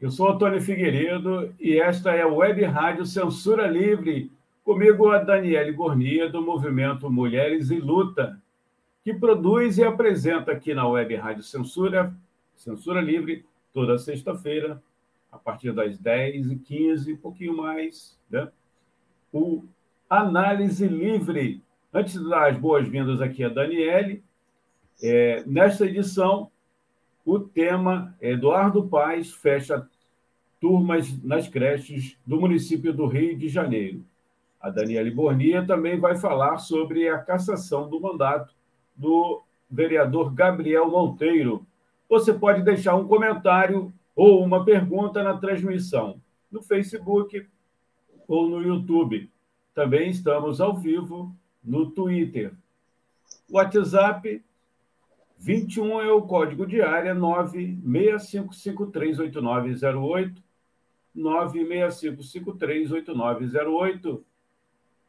eu sou Antônio Figueiredo e esta é a Web Rádio Censura Livre, comigo a Daniele Gornia, do movimento Mulheres e Luta, que produz e apresenta aqui na Web Rádio Censura, Censura Livre, toda sexta-feira, a partir das 10h15, um pouquinho mais, né? o Análise Livre. Antes de dar as boas-vindas aqui a Daniele, é, nesta edição o tema Eduardo Paes fecha turmas nas creches do município do Rio de Janeiro. A Daniele Bornia também vai falar sobre a cassação do mandato do vereador Gabriel Monteiro. Você pode deixar um comentário ou uma pergunta na transmissão no Facebook ou no YouTube. Também estamos ao vivo no Twitter. WhatsApp 21 é o código de área 965538908. 965538908.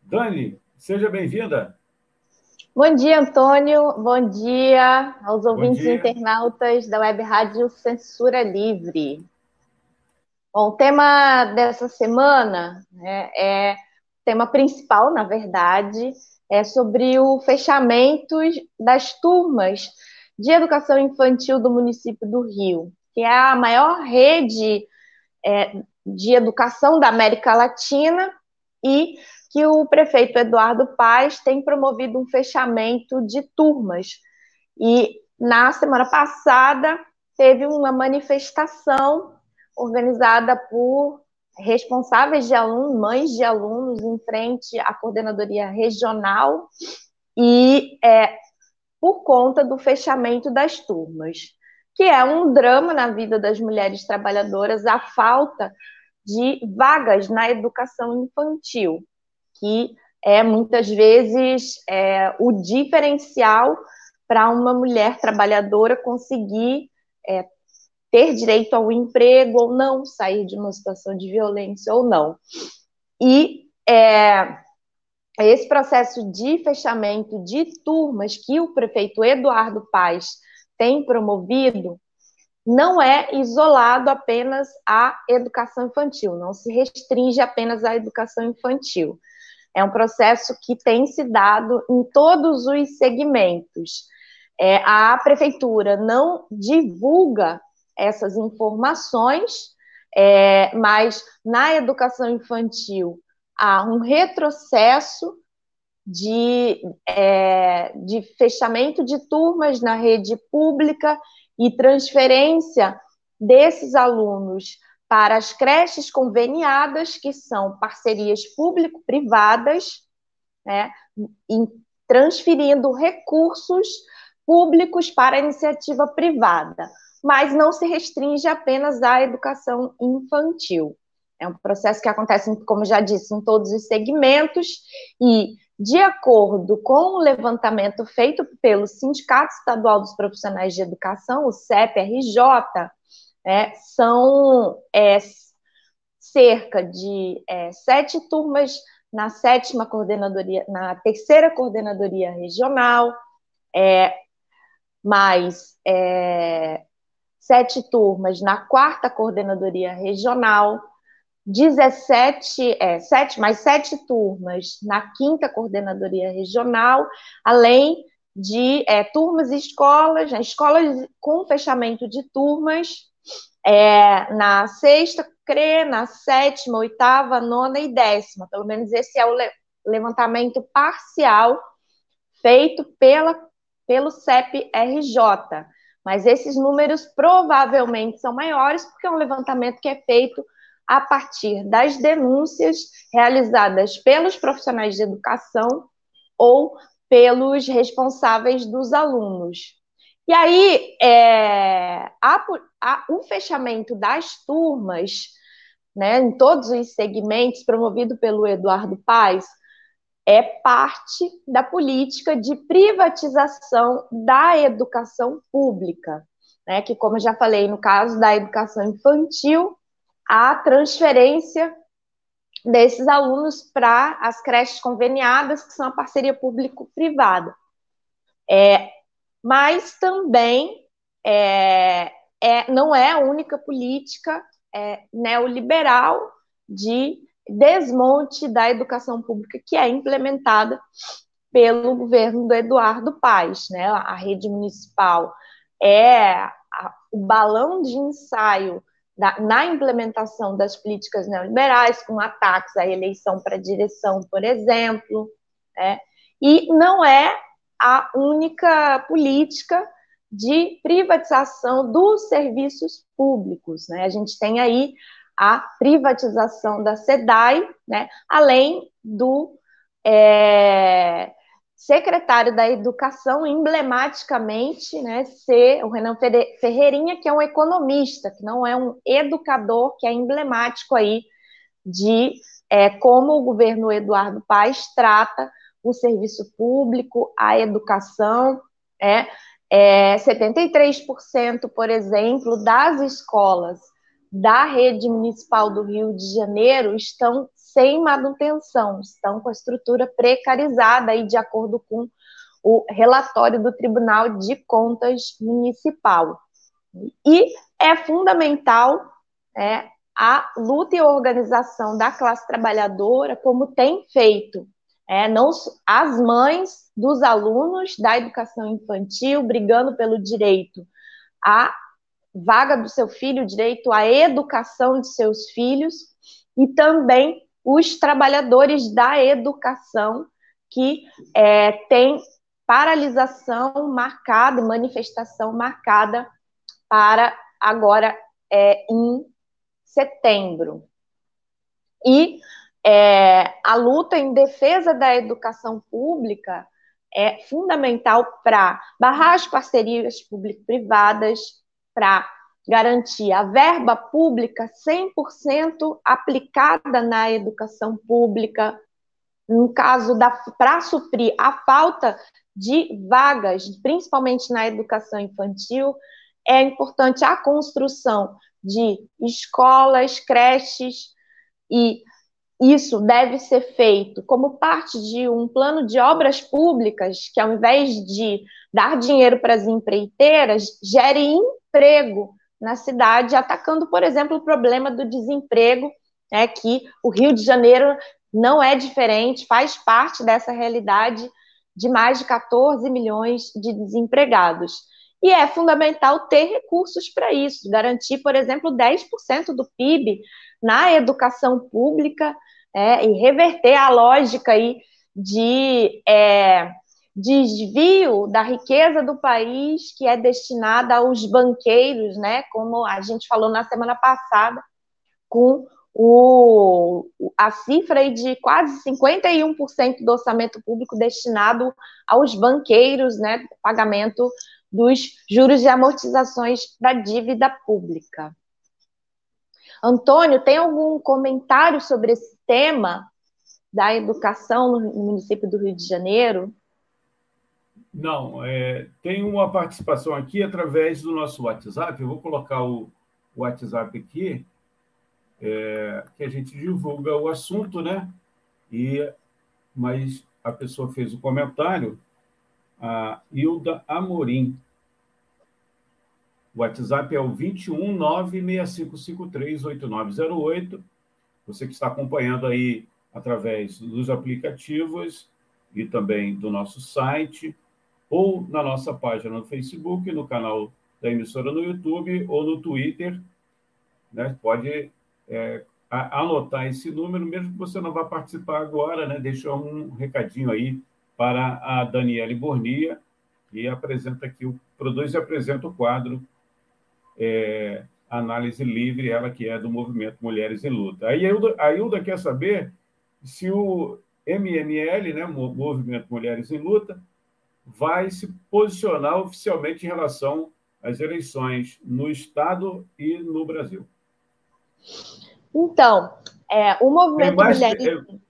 Dani, seja bem-vinda. Bom dia, Antônio. Bom dia aos ouvintes dia. internautas da Web Rádio Censura Livre. Bom, o tema dessa semana né, é o tema principal, na verdade, é sobre o fechamento das turmas de educação infantil do município do Rio, que é a maior rede é, de educação da América Latina e que o prefeito Eduardo Paes tem promovido um fechamento de turmas. E na semana passada teve uma manifestação organizada por responsáveis de alunos, mães de alunos, em frente à coordenadoria regional, e é, por conta do fechamento das turmas, que é um drama na vida das mulheres trabalhadoras, a falta de vagas na educação infantil, que é muitas vezes é, o diferencial para uma mulher trabalhadora conseguir é, ter direito ao emprego ou não, sair de uma situação de violência ou não. E é, esse processo de fechamento de turmas que o prefeito Eduardo Paes tem promovido não é isolado apenas à educação infantil, não se restringe apenas à educação infantil. É um processo que tem se dado em todos os segmentos. É, a prefeitura não divulga essas informações, é, mas na educação infantil há um retrocesso de, é, de fechamento de turmas na rede pública e transferência desses alunos para as creches conveniadas, que são parcerias público-privadas, né, transferindo recursos públicos para a iniciativa privada, mas não se restringe apenas à educação infantil. É um processo que acontece, como já disse, em todos os segmentos. E, de acordo com o levantamento feito pelo Sindicato Estadual dos Profissionais de Educação, o CEP-RJ, é, são é, cerca de é, sete turmas na sétima coordenadoria, na terceira coordenadoria regional, é, mais é, sete turmas na quarta coordenadoria regional, 17, é, sete, mais sete turmas na quinta coordenadoria regional, além de é, turmas e escolas, né, escolas com fechamento de turmas é, na sexta CRE, na sétima, oitava, nona e décima. Pelo menos esse é o levantamento parcial feito pela, pelo CEP-RJ. Mas esses números provavelmente são maiores, porque é um levantamento que é feito a partir das denúncias realizadas pelos profissionais de educação ou pelos responsáveis dos alunos. E aí, é, a, a, o fechamento das turmas né, em todos os segmentos, promovido pelo Eduardo Paes, é parte da política de privatização da educação pública, né, que, como eu já falei, no caso da educação infantil, a transferência desses alunos para as creches conveniadas, que são a parceria público-privada. É, mas também é, é, não é a única política é, neoliberal de desmonte da educação pública que é implementada pelo governo do Eduardo Paes, né? A rede municipal é a, o balão de ensaio da, na implementação das políticas neoliberais, com ataques à eleição para direção, por exemplo, né? e não é a única política de privatização dos serviços públicos. Né? A gente tem aí a privatização da SEDAI, né? além do é, secretário da Educação, emblematicamente, né, ser o Renan Ferreirinha, que é um economista, que não é um educador, que é emblemático aí de é, como o governo Eduardo Paes trata o serviço público, a educação, é, é 73%, por exemplo, das escolas da rede municipal do Rio de Janeiro estão sem manutenção, estão com a estrutura precarizada aí de acordo com o relatório do Tribunal de Contas Municipal. E é fundamental é, a luta e organização da classe trabalhadora, como tem feito é, não, as mães dos alunos da educação infantil brigando pelo direito à vaga do seu filho, direito à educação de seus filhos, e também os trabalhadores da educação que é, têm paralisação marcada, manifestação marcada para agora é, em setembro. E é, a luta em defesa da educação pública é fundamental para barrar as parcerias público-privadas, para garantir a verba pública 100% aplicada na educação pública, no caso da para suprir a falta de vagas, principalmente na educação infantil, é importante a construção de escolas, creches e isso deve ser feito como parte de um plano de obras públicas que, ao invés de dar dinheiro para as empreiteiras, gere emprego na cidade, atacando, por exemplo, o problema do desemprego, né, que o Rio de Janeiro não é diferente, faz parte dessa realidade de mais de 14 milhões de desempregados. E é fundamental ter recursos para isso, garantir, por exemplo, 10% do PIB na educação pública é, e reverter a lógica aí de é, desvio da riqueza do país que é destinada aos banqueiros, né? Como a gente falou na semana passada, com o, a cifra aí de quase 51% do orçamento público destinado aos banqueiros, né? Pagamento dos juros e amortizações da dívida pública. Antônio, tem algum comentário sobre esse tema da educação no município do Rio de Janeiro? Não, é, tem uma participação aqui através do nosso WhatsApp. Eu vou colocar o WhatsApp aqui, é, que a gente divulga o assunto, né? E, mas a pessoa fez o comentário, a Hilda Amorim. O WhatsApp é o 21965538908. Você que está acompanhando aí através dos aplicativos e também do nosso site ou na nossa página no Facebook, no canal da emissora no YouTube ou no Twitter. Né? Pode é, anotar esse número, mesmo que você não vá participar agora, né? deixa um recadinho aí para a Daniele Bornia, que apresenta aqui, o, produz e apresenta o quadro é, Análise Livre, ela que é do movimento Mulheres em Luta. A Hilda, a Hilda quer saber se o MML, né, Movimento Mulheres em Luta, vai se posicionar oficialmente em relação às eleições no Estado e no Brasil. Então, é, o movimento mais, Mulheres...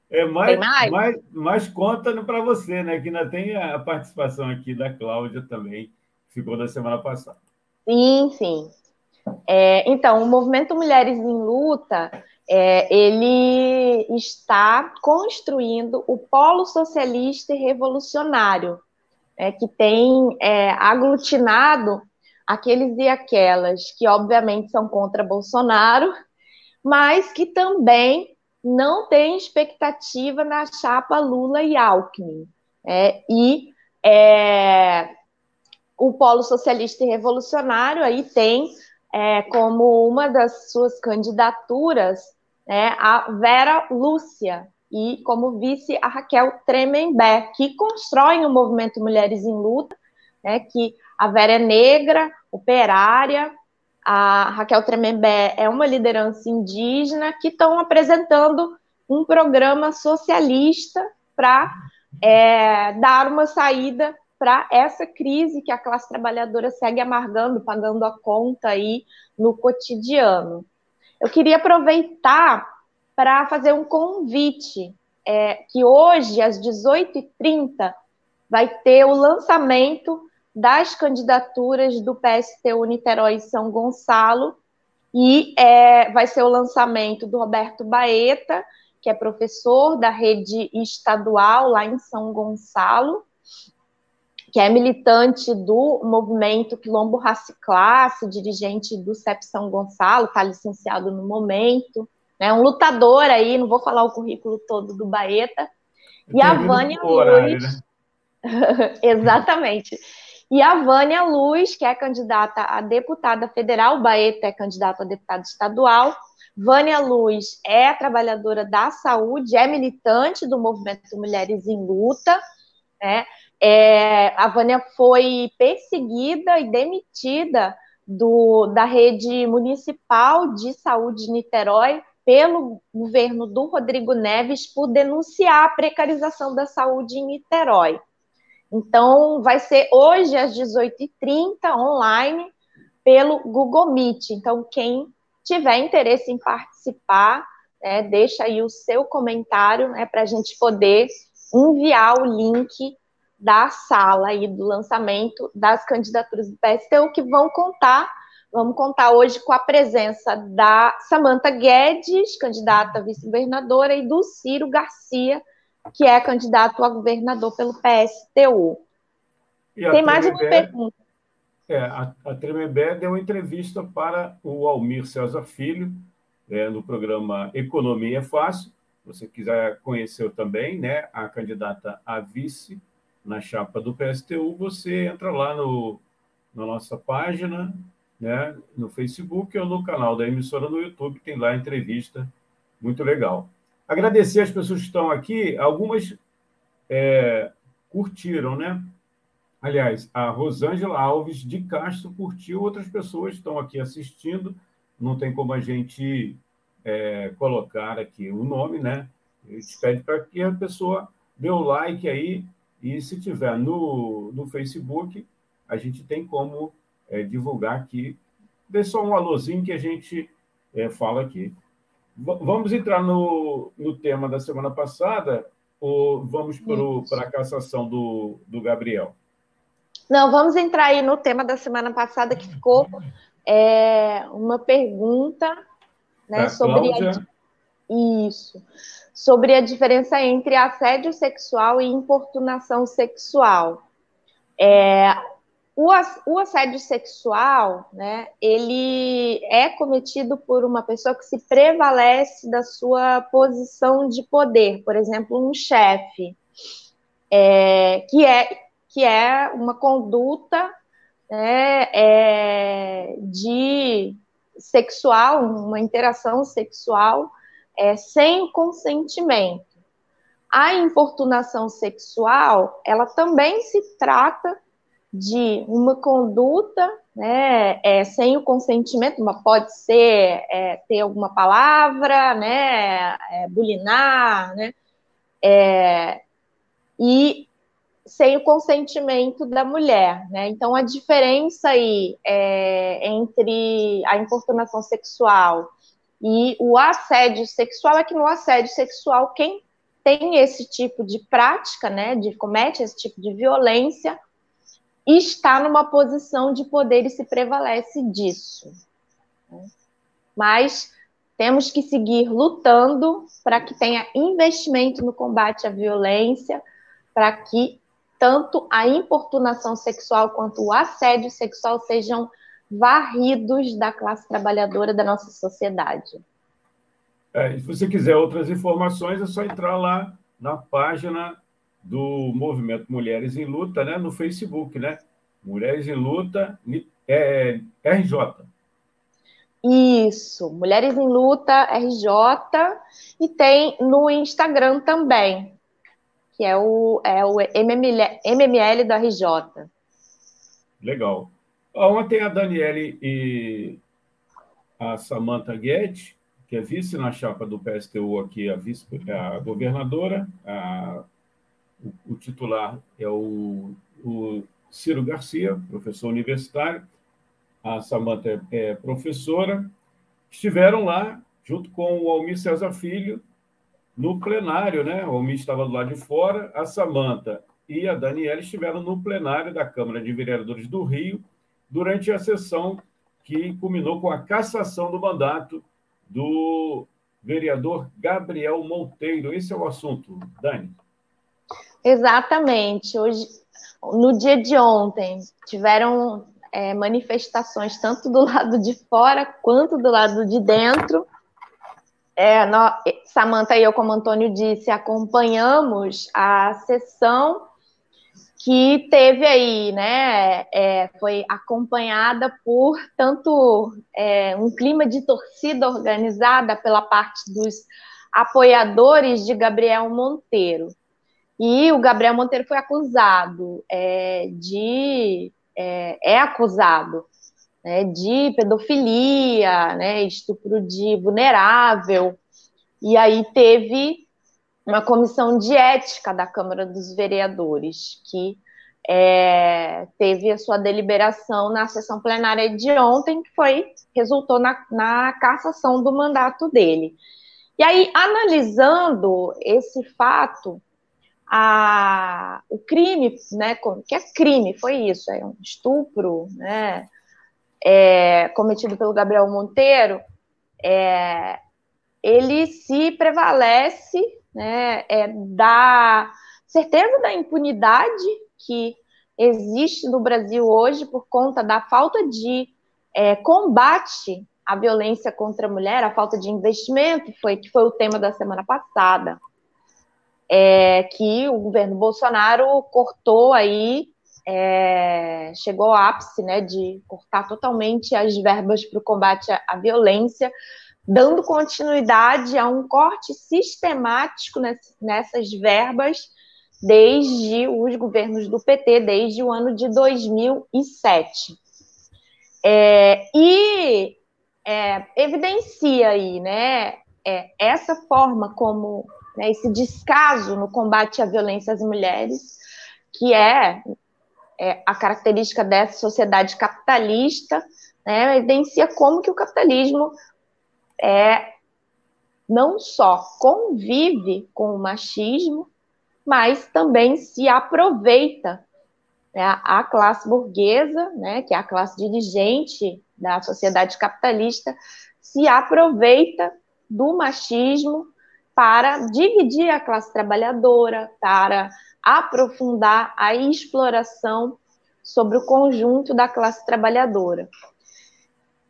É, é mais, mais? mais, mais conta para você, né? Que ainda tem a participação aqui da Cláudia também, que ficou da semana passada. Sim, sim. É, então, o movimento Mulheres em Luta, é, ele está construindo o polo socialista e revolucionário, é, que tem é, aglutinado aqueles e aquelas que, obviamente, são contra Bolsonaro, mas que também não têm expectativa na chapa Lula e Alckmin. É, e o Polo Socialista e Revolucionário aí tem é, como uma das suas candidaturas né, a Vera Lúcia e como vice a Raquel Tremembé, que constroem o movimento Mulheres em Luta, né, que a Vera é negra, operária, a Raquel Tremembé é uma liderança indígena que estão apresentando um programa socialista para é, dar uma saída para essa crise que a classe trabalhadora segue amargando, pagando a conta aí no cotidiano. Eu queria aproveitar para fazer um convite, é, que hoje, às 18h30, vai ter o lançamento das candidaturas do PSTU Niterói e São Gonçalo, e é, vai ser o lançamento do Roberto Baeta, que é professor da rede estadual lá em São Gonçalo, que é militante do movimento Quilombo Raça Classe, dirigente do CEP São Gonçalo, está licenciado no momento, né, um lutador aí, não vou falar o currículo todo do Baeta, e a Vânia Luz. Né? Exatamente. E a Vânia Luz, que é candidata a deputada federal, Baeta é candidato a deputado estadual. Vânia Luz é trabalhadora da saúde, é militante do movimento Mulheres em Luta, né? É, a Vânia foi perseguida e demitida do, da rede municipal de saúde de Niterói pelo governo do Rodrigo Neves por denunciar a precarização da saúde em Niterói. Então, vai ser hoje às 18h30 online pelo Google Meet. Então, quem tiver interesse em participar, né, deixa aí o seu comentário né, para a gente poder enviar o link da sala aí do lançamento das candidaturas do PSTU, que vão contar, vamos contar hoje com a presença da Samanta Guedes, candidata a vice-governadora, e do Ciro Garcia, que é candidato a governador pelo PSTU. Tem mais uma pergunta. É, a, a Tremembé deu entrevista para o Almir César Filho, é, no programa Economia é Fácil. Se você quiser conhecer também, né, a candidata a vice na chapa do PSTU, você entra lá no, na nossa página, né, no Facebook ou no canal da emissora no YouTube, tem lá entrevista muito legal. Agradecer as pessoas que estão aqui, algumas é, curtiram, né? Aliás, a Rosângela Alves de Castro curtiu, outras pessoas estão aqui assistindo, não tem como a gente é, colocar aqui o nome, né? A gente pede para que a pessoa dê o like aí e se tiver no, no Facebook, a gente tem como é, divulgar aqui. Dê só um alôzinho que a gente é, fala aqui. V vamos entrar no, no tema da semana passada ou vamos para a cassação do, do Gabriel? Não, vamos entrar aí no tema da semana passada que ficou é, uma pergunta né, sobre a, isso sobre a diferença entre assédio sexual e importunação sexual. É, o, o assédio sexual, né, ele é cometido por uma pessoa que se prevalece da sua posição de poder, por exemplo, um chefe, é, que, é, que é uma conduta né, é, de sexual, uma interação sexual é, sem consentimento. A importunação sexual, ela também se trata de uma conduta né, é, sem o consentimento, mas pode ser é, ter alguma palavra, né, é, bulinar, né, é, e sem o consentimento da mulher, né? Então a diferença aí é, entre a importunação sexual E o assédio sexual é que no assédio sexual, quem tem esse tipo de prática, né, de comete esse tipo de violência, está numa posição de poder e se prevalece disso. Mas temos que seguir lutando para que tenha investimento no combate à violência, para que tanto a importunação sexual quanto o assédio sexual sejam varridos da classe trabalhadora da nossa sociedade. É, se você quiser outras informações, é só entrar lá na página do Movimento Mulheres em Luta, né, no Facebook, né? Mulheres em Luta é, RJ. Isso, Mulheres em Luta, RJ, e tem no Instagram também, que é o, é o MML, MML do RJ. Legal. Ontem a Daniele e a Samantha Guedes, que é vice na chapa do PSTU aqui, a, vice, a governadora, a, o, titular é o, o Ciro Garcia, professor universitário, a Samanta é professora, estiveram lá junto com o Almir César Filho no plenário, né? O Almir estava do lado de fora, a Samanta e a Daniela estiveram no plenário da Câmara de Vereadores do Rio durante a sessão que culminou com a cassação do mandato do vereador Gabriel Monteiro. Esse é o assunto, Dani. Exatamente. Hoje, no dia de ontem, tiveram é, manifestações tanto do lado de fora quanto do lado de dentro. É, Samanta e eu, como Antônio disse, acompanhamos a sessão que teve aí, né, é, foi acompanhada por tanto é, um clima de torcida organizada pela parte dos apoiadores de Gabriel Monteiro. E o Gabriel Monteiro foi acusado é, de é, é acusado né, de pedofilia, né, estupro de vulnerável, e aí teve uma comissão de ética da Câmara dos Vereadores, que é, teve a sua deliberação na sessão plenária de ontem, que foi resultou na, na cassação do mandato dele. E aí, analisando esse fato, a, o crime, né, que é crime, foi isso, é um estupro, né, é, cometido pelo Gabriel Monteiro, é, ele se prevalece, né, é, da certeza da impunidade que existe no Brasil hoje por conta da falta de é, combate à violência contra a mulher, a falta de investimento, foi que foi o tema da semana passada é, que o governo Bolsonaro cortou aí, é, chegou ao ápice, né, de cortar totalmente as verbas para o combate à, violência, dando continuidade a um corte sistemático nessas verbas desde os governos do PT, desde o ano de 2007. É, e é, evidencia aí, né, é, essa forma como né, esse descaso no combate à violência às mulheres, que é, é a característica dessa sociedade capitalista, né, evidencia como que o capitalismo é não só convive com o machismo, mas também se aproveita né, a classe burguesa, né, que é a classe dirigente da sociedade capitalista, se aproveita do machismo para dividir a classe trabalhadora, para aprofundar a exploração sobre o conjunto da classe trabalhadora.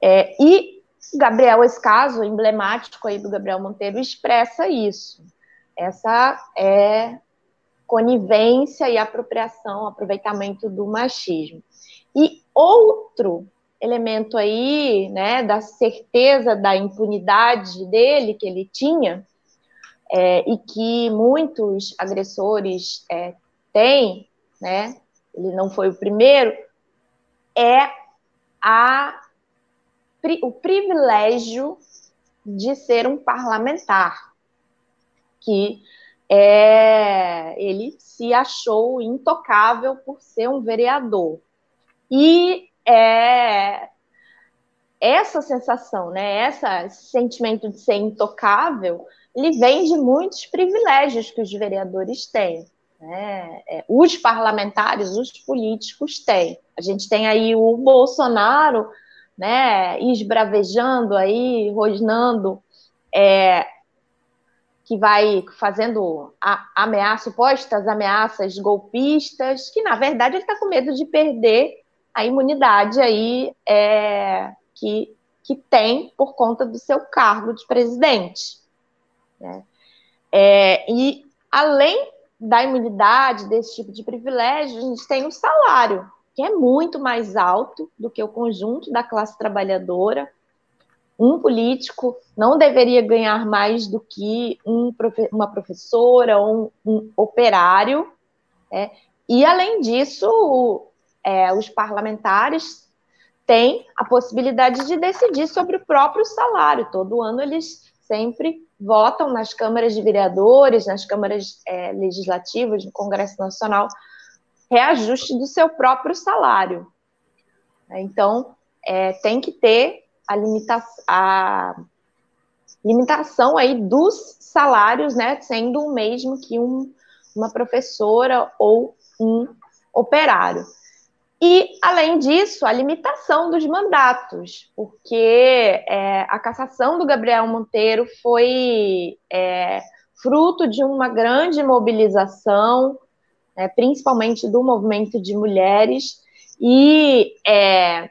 É, e Gabriel, esse caso emblemático aí do Gabriel Monteiro expressa isso. Essa é conivência e apropriação, aproveitamento do machismo. E outro elemento aí, né, da certeza da impunidade dele que ele tinha, é, e que muitos agressores é, têm, né? Ele não foi o primeiro, é a, o privilégio de ser um parlamentar, que é, ele se achou intocável por ser um vereador. E é, essa sensação, né, esse sentimento de ser intocável, ele vem de muitos privilégios que os vereadores têm. Né? É, os parlamentares, os políticos têm. A gente tem aí o Bolsonaro, né, esbravejando aí, rosnando, é, que vai fazendo a, ameaça, supostas ameaças golpistas, que na verdade ele está com medo de perder a imunidade aí é, que, que tem por conta do seu cargo de presidente. Né? É, e além da imunidade, desse tipo de privilégio, a gente tem o salário, que é muito mais alto do que o conjunto da classe trabalhadora. Um político não deveria ganhar mais do que um, uma professora ou um, um operário. É, e, além disso, é, os parlamentares têm a possibilidade de decidir sobre o próprio salário. Todo ano eles sempre votam nas câmaras de vereadores, nas câmaras é, legislativas, no Congresso Nacional, reajuste do seu próprio salário. Então, é, tem que ter a, limita a limitação aí dos salários, né, sendo o mesmo que um, uma professora ou um operário. E, além disso, a limitação dos mandatos, porque é, a cassação do Gabriel Monteiro foi é, fruto de uma grande mobilização, é, principalmente do movimento de mulheres, e é,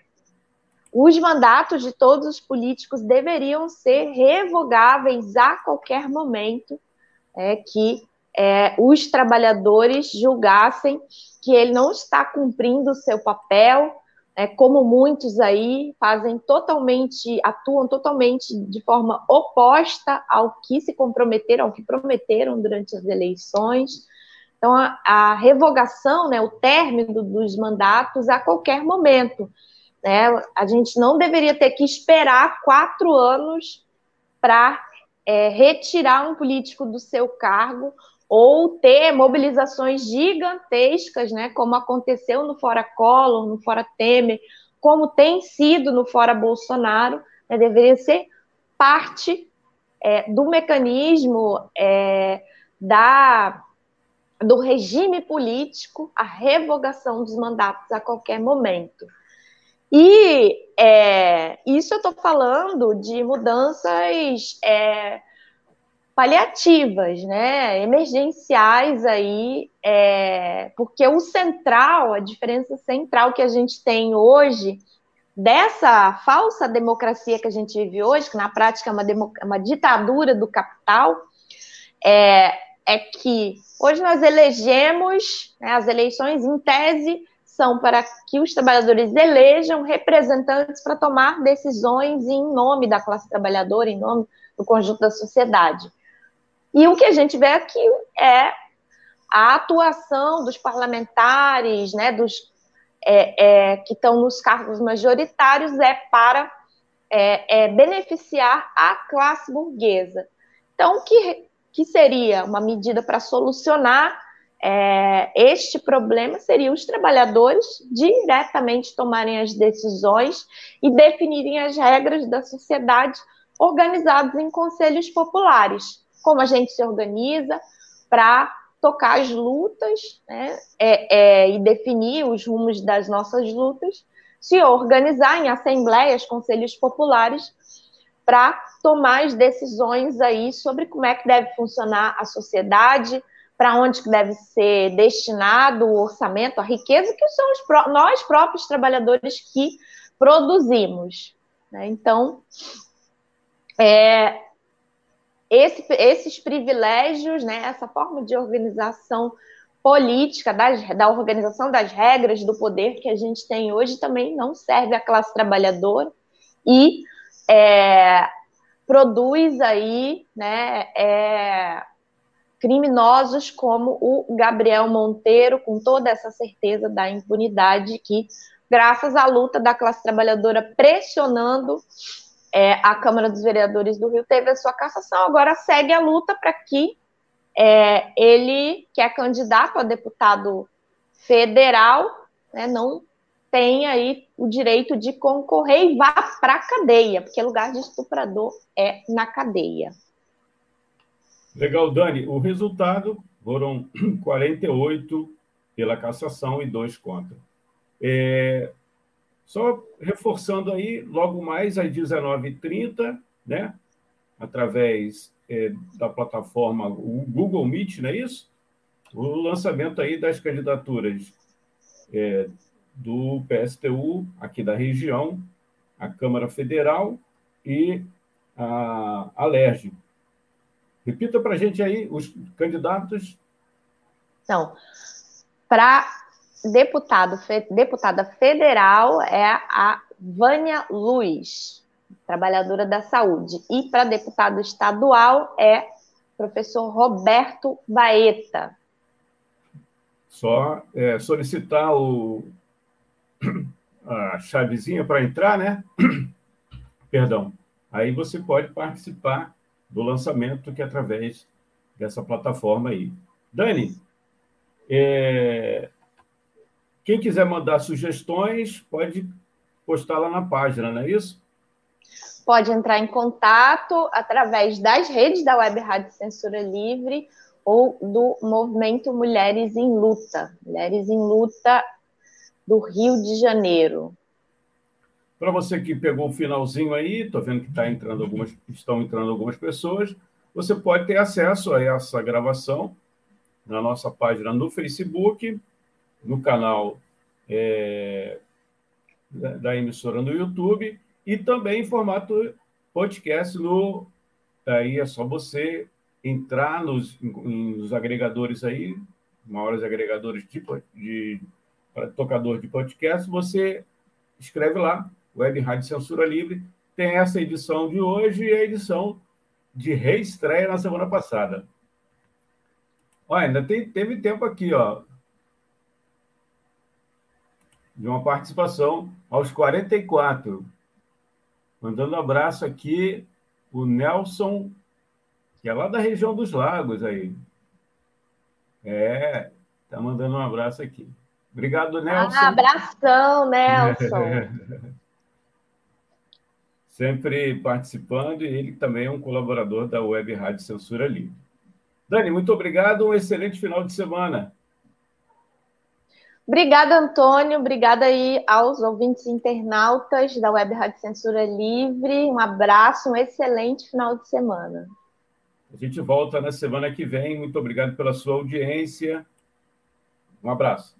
os mandatos de todos os políticos deveriam ser revogáveis a qualquer momento é, que é, os trabalhadores julgassem que ele não está cumprindo o seu papel, é, como muitos aí fazem totalmente, atuam totalmente de forma oposta ao que se comprometeram, ao que prometeram durante as eleições. Então, a, a revogação, né, o término dos mandatos a qualquer momento. Né? A gente não deveria ter que esperar quatro anos para é, retirar um político do seu cargo ou ter mobilizações gigantescas, né, como aconteceu no Fora Collor, no Fora Temer, como tem sido no Fora Bolsonaro, né, deveria ser parte é, do mecanismo é, da, do regime político a revogação dos mandatos a qualquer momento. E é, isso eu estou falando de mudanças é, paliativas, né, emergenciais aí, é, porque o central, a diferença central que a gente tem hoje dessa falsa democracia que a gente vive hoje, que na prática é uma, uma ditadura do capital, é, é, que hoje nós elegemos, né, as eleições em tese são para que os trabalhadores elejam representantes para tomar decisões em nome da classe trabalhadora, em nome do conjunto da sociedade. E o que a gente vê aqui é a atuação dos parlamentares, né, dos é, é, que estão nos cargos majoritários, é para é, é beneficiar a classe burguesa. Então, que, que seria uma medida para solucionar é, este problema seria os trabalhadores diretamente tomarem as decisões e definirem as regras da sociedade organizados em conselhos populares como a gente se organiza para tocar as lutas né, é, é, e definir os rumos das nossas lutas, se organizar em assembleias, conselhos populares, para tomar as decisões aí sobre como é que deve funcionar a sociedade, para onde que deve ser destinado o orçamento, a riqueza, que são os, nós próprios trabalhadores que produzimos. Né? Então, é, esse, esses privilégios, né, essa forma de organização política, das, da organização das regras do poder que a gente tem hoje também não serve à classe trabalhadora e é, produz aí né, é, criminosos como o Gabriel Monteiro, com toda essa certeza da impunidade que, graças à luta da classe trabalhadora pressionando é, a Câmara dos Vereadores do Rio teve a sua cassação, agora segue a luta para que é, ele, que é candidato a deputado federal, né, não tem aí o direito de concorrer e vá para a cadeia, porque lugar de estuprador é na cadeia. Legal, Dani. O resultado foram 48 pela cassação e dois contra. É, só reforçando aí, logo mais às 19h30, né, através é, da plataforma Google Meet, não é isso? O lançamento aí das candidaturas é, do PSTU aqui da região, a Câmara Federal e a Alerj. Repita para a gente aí os candidatos. Então, para deputado, deputada federal é a Vânia Luiz, trabalhadora da saúde. E para deputado estadual é professor Roberto Baeta. Só é, solicitar o, a chavezinha para entrar, né? Perdão. Aí você pode participar do lançamento que é através dessa plataforma aí. Dani, é, quem quiser mandar sugestões, pode postar lá na página, não é isso? Pode entrar em contato através das redes da Web Rádio Censura Livre ou do movimento Mulheres em Luta. Mulheres em Luta do Rio de Janeiro. Para você que pegou o finalzinho aí, estou vendo que tá entrando algumas, estão entrando algumas pessoas, você pode ter acesso a essa gravação na nossa página no Facebook, no canal é, da emissora no YouTube e também em formato podcast no aí é só você entrar nos, nos agregadores aí, maiores agregadores de, de tocador de podcast, você escreve lá, Web Rádio Censura Livre, tem essa edição de hoje e a edição de reestreia na semana passada. Olha, ainda tem, teve tempo aqui, ó de uma participação aos 44. Mandando um abraço aqui, o Nelson, que é lá da região dos lagos aí. É, tá mandando um abraço aqui. Obrigado, Nelson. Ah, abração, Nelson. Sempre participando e ele também é um colaborador da Web Rádio Censura Livre. Dani, muito obrigado. Um excelente final de semana. Obrigada, Antônio. Obrigada aí aos ouvintes internautas da Web Rádio Censura Livre. Um abraço, um excelente final de semana. A gente volta na semana que vem. Muito obrigado pela sua audiência. Um abraço.